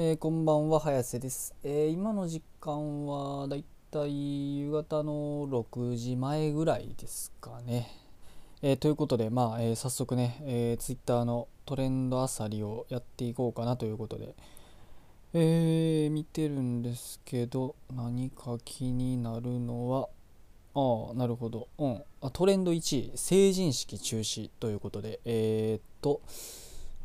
えーこんばんは早瀬です、えー今の時間はだいたい夕方の6時前ぐらいですかね、えーということでまあ、え早速ね、え、Twitter のトレンドあさりをやっていこうかなということで。え見てるんですけど何か気になるのはああなるほど、うん、あトレンド1位成人式中止ということで。えっと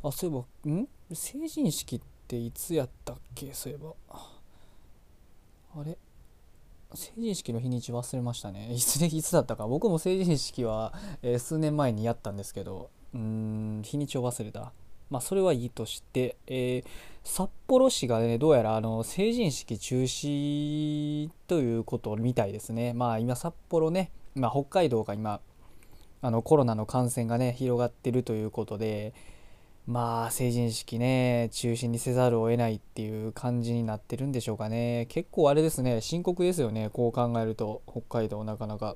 あそういえばん？成人式っていつやったっけそういえば。あれ？成人式の日にち忘れましたね。いつでいつだったか。僕も成人式は、えー数年前にやったんですけどうん日にちを忘れた。まあそれはいいとして、えー札幌市がねどうやらあの成人式中止ということみたいですね。まあ今札幌ね、まあ、北海道が今あのコロナの感染がね広がってるということでまあ成人式ね中止にせざるを得ないっていう感じになってるんでしょうかね。結構あれですね深刻ですよねこう考えると北海道なかなか。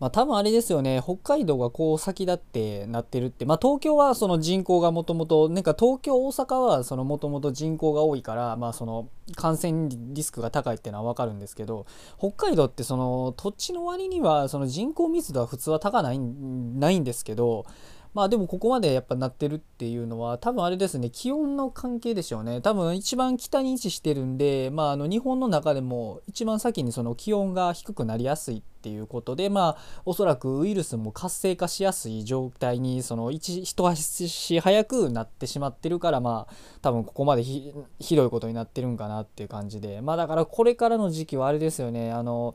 まあ多分あれですよね北海道がこう先立ってなってるって。まあ東京はその人口がもともとなんか東京大阪はそのもともと人口が多いからまあその感染リスクが高いっていうのは分かるんですけど北海道ってその土地の割にはその人口密度は普通は高ないないんですけどまあでもここまでやっぱなってるっていうのは多分あれですね気温の関係でしょうね。多分一番北に位置してるんでまああの日本の中でも一番先にその気温が低くなりやすいっていうことでまあおそらくウイルスも活性化しやすい状態にその一一足早くなってしまってるからまあ多分ここまでひひどいことになってるんかなっていう感じで。まあだからこれからの時期はあれですよね。あの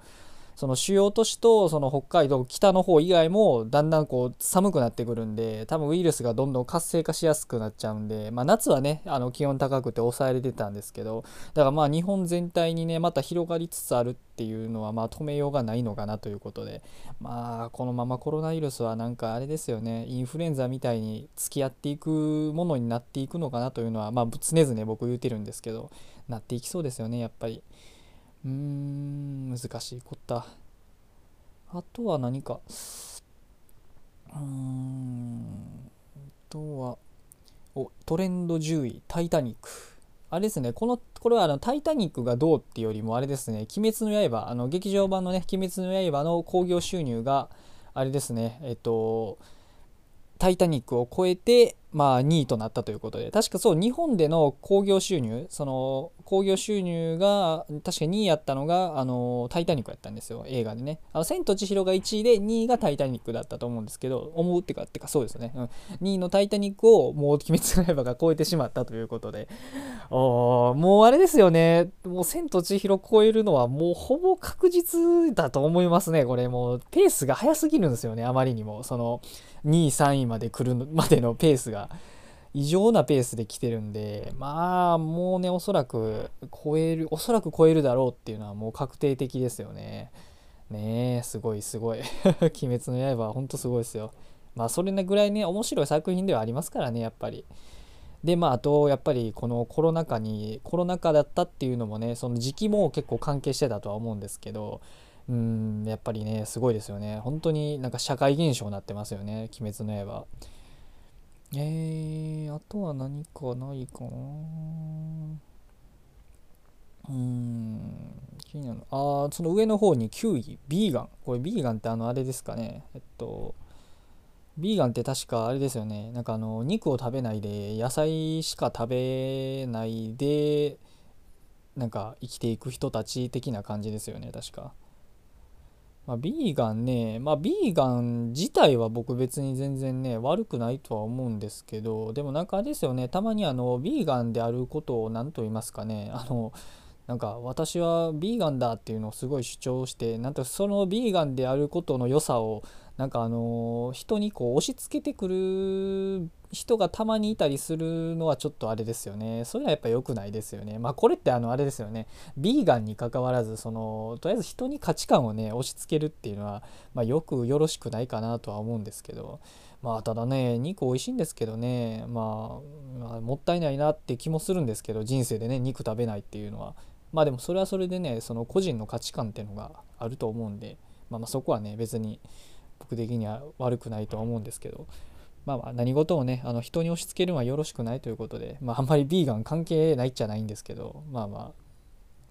その主要都市とその北海道北の方以外もだんだんこう寒くなってくるんで多分ウイルスがどんどん活性化しやすくなっちゃうんで、まあ、夏はねあの気温高くて抑えれてたんですけどだからまあ日本全体にねまた広がりつつあるっていうのはまあ止めようがないのかなということでまあこのままコロナウイルスはなんかあれですよねインフルエンザみたいに付き合っていくものになっていくのかなというのはまあ常々僕言ってるんですけどなっていきそうですよねやっぱり。うーん難しいこった。あとは何か。うーんあとはおトレンド10位「タイタニック」あれですねこのこれはあの「タイタニック」がどうっていうよりもあれですね「鬼滅の刃」あの劇場版のね「鬼滅の刃」の興行収入があれですねえっとタイタニックを超えて、まあ、2位となったということで、確かそう、日本での興行収入、その、興行収入が、確か2位やったのが、あの、タイタニックやったんですよ、映画でね。あの、千と千尋が1位で、2位がタイタニックだったと思うんですけど、思うってか、ってか、そうですね。うん、2位のタイタニックを、もう、鬼滅の刃が超えてしまったということで、もうあれですよね、もう、千と千尋超えるのは、もう、ほぼ確実だと思いますね、これ、もう、ペースが速すぎるんですよね、あまりにも。その、2位3位まで来るまでのペースが異常なペースで来てるんでまあもうねおそらく超えるおそらく超えるだろうっていうのはもう確定的ですよね。ねえすごいすごい。鬼滅の刃はほんとすごいですよ。まあそれぐらいね面白い作品ではありますからねやっぱり。でまああとやっぱりこのコロナ禍にコロナ禍だったっていうのもねその時期も結構関係してたとは思うんですけどうんやっぱりねすごいですよね。本当になんか社会現象になってますよね「鬼滅の刃」えー、あとは何かないかな。うん気になる。あーその上の方に9位ビーガン。これビーガンってあのあれですかね。えっとビーガンって確かあれですよね。なんかあの肉を食べないで野菜しか食べないでなんか生きていく人たち的な感じですよね確か。まあ、ビーガンね、まあ、ビーガン自体は僕別に全然ね、悪くないとは思うんですけど、でもなんかあれですよね、たまにあの、ビーガンであることを何と言いますかね、あの、なんか私はビーガンだっていうのをすごい主張して、なんとそのビーガンであることの良さを、なんかあの、人にこう押し付けてくる人がたまにいたりするのはちょっとあれですよね。それはやっぱ良くないですよね。まあこれってあのあれですよね。ビーガンに関わらずそのとりあえず人に価値観をね押し付けるっていうのは、まあ、よくよろしくないかなとは思うんですけどまあただね肉美味しいんですけどね、まあ、まあもったいないなって気もするんですけど人生でね肉食べないっていうのはまあでもそれはそれでねその個人の価値観っていうのがあると思うんで、まあ、まあそこはね別に僕的には悪くないとは思うんですけどまあまあ何事をねあの人に押し付けるのはよろしくないということで、まあ、あんまりビーガン関係ないっちゃないんですけどまあま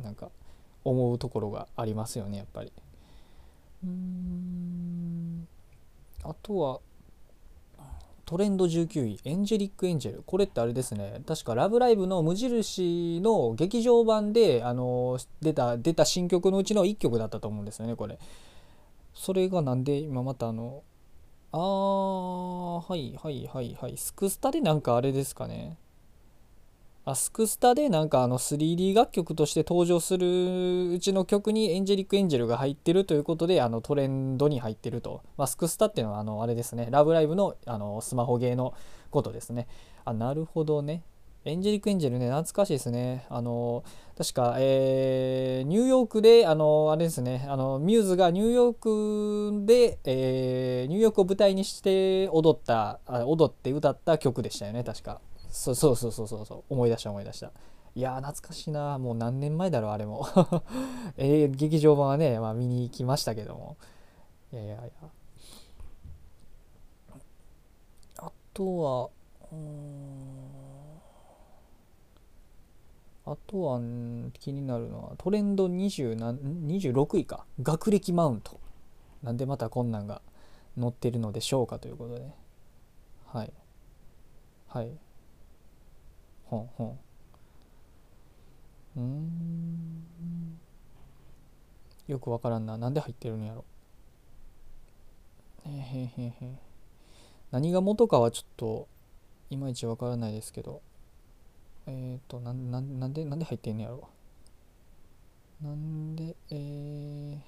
あなんか思うところがありますよねやっぱり。うん。あとはトレンド19位エンジェリック・エンジェル。これってあれですね。確か「ラブライブ!」の無印の劇場版であの出た出た新曲のうちの1曲だったと思うんですよねこれ。それがなんで今またあのあーはいはいはいはいスクスタでなんかあれですかね。あスクスタでなんかあの 3D 楽曲として登場するうちの曲にエンジェリック・エンジェルが入ってるということであのトレンドに入ってると、まあ、スクスタっていうのはあのあれですね。ラブライブのあのスマホゲーのことですね。あなるほどね。エンジェリック・エンジェルね懐かしいですね。あの確か、えー、ニューヨークであのあれですね。あのミューズがニューヨークで、えー、ニューヨークを舞台にして踊ったあ踊って歌った曲でしたよね確か。そうそうそうそうそう。思い出した思い出した。いや懐かしいな。もう何年前だろうあれも。えー、劇場版はね、まあ、見に行きましたけども。いやいやいや。あとはうん。あとは気になるのはトレンド26位か。学歴マウント。なんでまたこんなんが載ってるのでしょうかということで。はい。はい。ほんほん。うん。よくわからんな。なんで入ってるんやろ。へへへ何が元かはちょっといまいちわからないですけど。えっ、ー、となななんでなんで入ってんのやろ。なんでえー、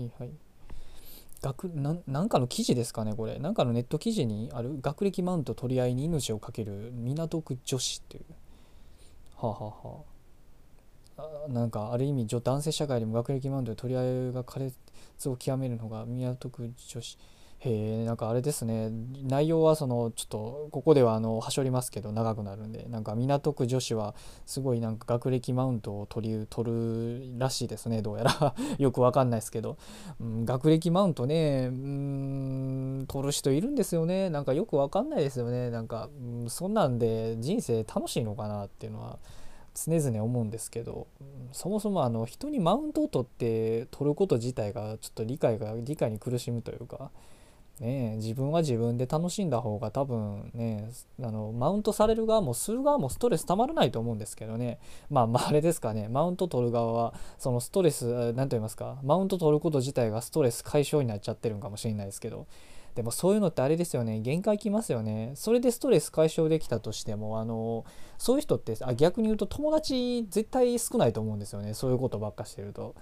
はいはい。学ななんかの記事ですかねこれ。なんかのネット記事にある。学歴マウント取り合いに命を懸ける港区女子っていう。はあ、はあはあ、なんかある意味男性社会でも学歴マウントで取り合いが苛烈を極めるのが港区女子。へえんかあれですね。内容はそのちょっとここではあのはしょりますけど長くなるんでなんか港区女子はすごいなんか学歴マウントを取り取るらしいですねどうやら。よくわかんないですけど、うん、学歴マウントねうん取る人いるんですよね。なんかよくわかんないですよね。なんか、うん、そんなんで人生楽しいのかなっていうのは常々思うんですけど。そもそもあの人にマウントを取って取ること自体がちょっと理解が理解に苦しむというか。ね、自分は自分で楽しんだ方が多分ねあのマウントされる側もする側もストレスたまらないと思うんですけどね。まあまああれですかね。マウント取る側はそのストレス何と言いますか。マウント取ること自体がストレス解消になっちゃってるんかもしれないですけど。でもそういうのってあれですよね。限界きますよね。それでストレス解消できたとしてもあのそういう人ってあ逆に言うと友達絶対少ないと思うんですよね。そういうことばっかしてると。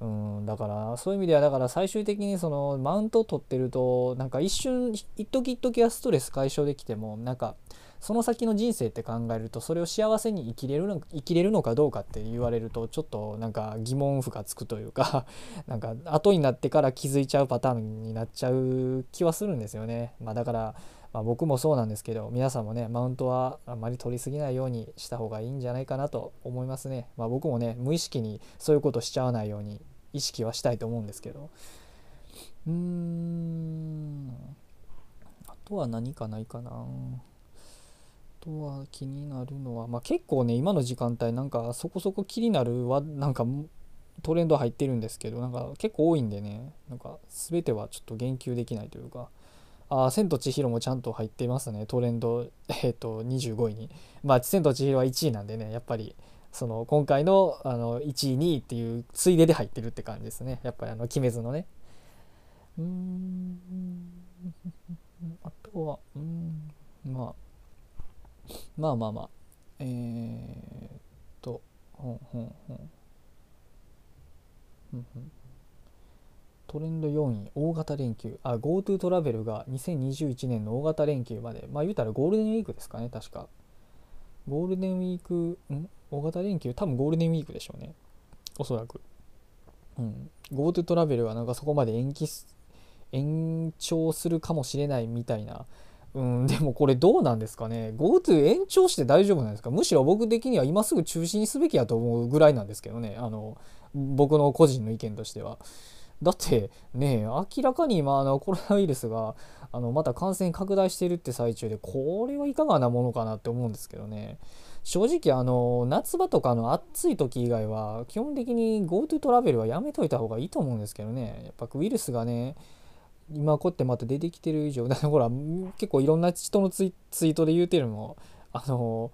うんだからそういう意味ではだから最終的にそのマウントを取ってるとなんか一瞬一時一時はストレス解消できてもなんかその先の人生って考えるとそれを幸せに生きれるの 生きれるのかどうかって言われるとちょっとなんか疑問符がつくというか なんか後になってから気づいちゃうパターンになっちゃう気はするんですよね。まあ、だからまあ、僕もそうなんですけど皆さんもねマウントはあまり取りすぎないようにした方がいいんじゃないかなと思いますね。まあ、僕もね無意識にそういうことしちゃわないように意識はしたいと思うんですけど。うーん。あとは何かないかな。あとは気になるのは、まあ、結構ね今の時間帯なんかそこそこ気になるはなんかトレンド入ってるんですけどなんか結構多いんでね。なんか全てはちょっと言及できないというか。ああ千と千尋もちゃんと入ってますねトレンド。えっ、ー、と25位に。まあ千と千尋は1位なんでねやっぱりその今回のあの1位2位っていうついでで入ってるって感じですね。やっぱりあの鬼滅のね。うん。あとはうん。まあ。まあまあまあ。えー、っとほんほんほん。トレンド4位大型連休。あ GoTo トラベルが2021年の大型連休まで。まあ言うたらゴールデンウィークですかね確か。ゴールデンウィークん？大型連休多分ゴールデンウィークでしょうね。おそらく。うん。GoTo トラベルはなんかそこまで延期延長するかもしれないみたいな。うん。でもこれどうなんですかね。GoTo 延長して大丈夫なんですか？むしろ僕的には今すぐ中止にすべきやと思うぐらいなんですけどね。あの僕の個人の意見としては。だってね明らかに今あのコロナウイルスがあのまた感染拡大してるって最中でこれはいかがなものかなって思うんですけどね。正直あの夏場とかの暑い時以外は基本的に GoTo トラベルはやめといた方がいいと思うんですけどね。やっぱウイルスがね今こうやってまた出てきてる以上だからほら結構いろんな人のツイートで言うてるのもあの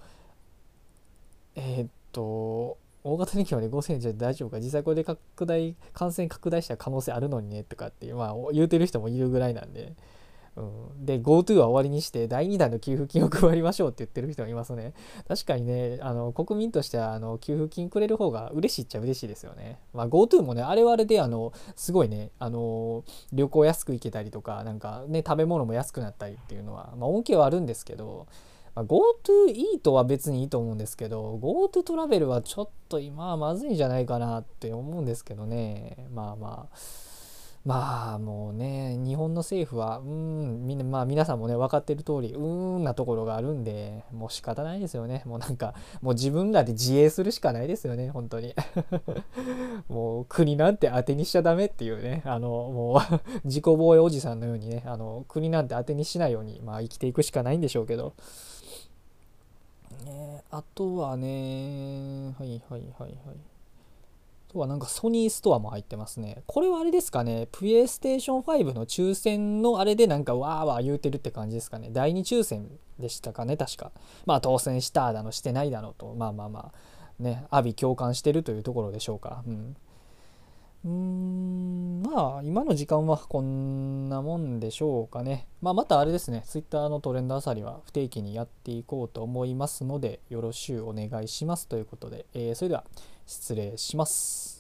えー、っと大型連休まで5000円じゃ大丈夫か。実際これで拡大感染拡大した可能性あるのにねとかってまあ言うてる人もいるぐらいなんで、うん、で GoTo は終わりにして第2弾の給付金を配りましょうって言ってる人もいますね。確かにねあの国民としてはあの給付金くれる方が嬉しいっちゃ嬉しいですよね、まあ、GoTo もねあれはあれであのすごいねあの旅行安く行けたりとかなんかね食べ物も安くなったりっていうのは、まあ、恩恵はあるんですけど、GoTo イートは別にいいと思うんですけど GoTo トラベルはちょっと今はまずいんじゃないかなって思うんですけどね。まあまあ。まあもうね日本の政府はうんみんなまあ皆さんもね分かってる通りうーんなところがあるんでもう仕方ないですよね。もうなんかもう自分らで自衛するしかないですよね本当に。もう国なんて当てにしちゃダメっていうねあのもう 自己防衛おじさんのようにねあの国なんて当てにしないようにまあ生きていくしかないんでしょうけど。えー、あとはね、はいはいはいはい。とはなんかソニーストアも入ってますね。これはあれですかね、プレイステーション5の抽選のあれでなんかわーわー言うてるって感じですかね。第2抽選でしたかね、確か。まあ当選しただの、してないだのと、まあまあまあ、ね、阿鼻共感してるというところでしょうか。うん。うーんまあ今の時間はこんなもんでしょうかね。まあまたあれですね、Twitter のトレンドあさりは不定期にやっていこうと思いますのでよろしゅうお願いしますということで、えー、それでは失礼します。